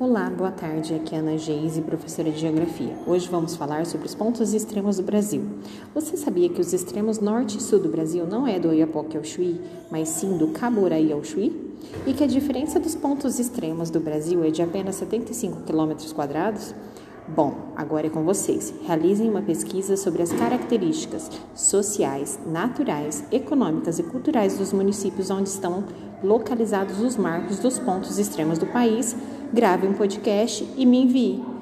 Olá, boa tarde. Aqui é Ana Geise, professora de Geografia. Hoje vamos falar sobre os pontos extremos do Brasil. Você sabia que os extremos norte e sul do Brasil não é do Oiapoque ao Chuí, mas sim do Caboraí ao Chuí? E que a diferença dos pontos extremos do Brasil é de apenas 75 km quadrados? Bom, agora é com vocês. Realizem uma pesquisa sobre as características sociais, naturais, econômicas e culturais dos municípios onde estão localizados os marcos dos pontos extremos do país. Grave um podcast e me envie.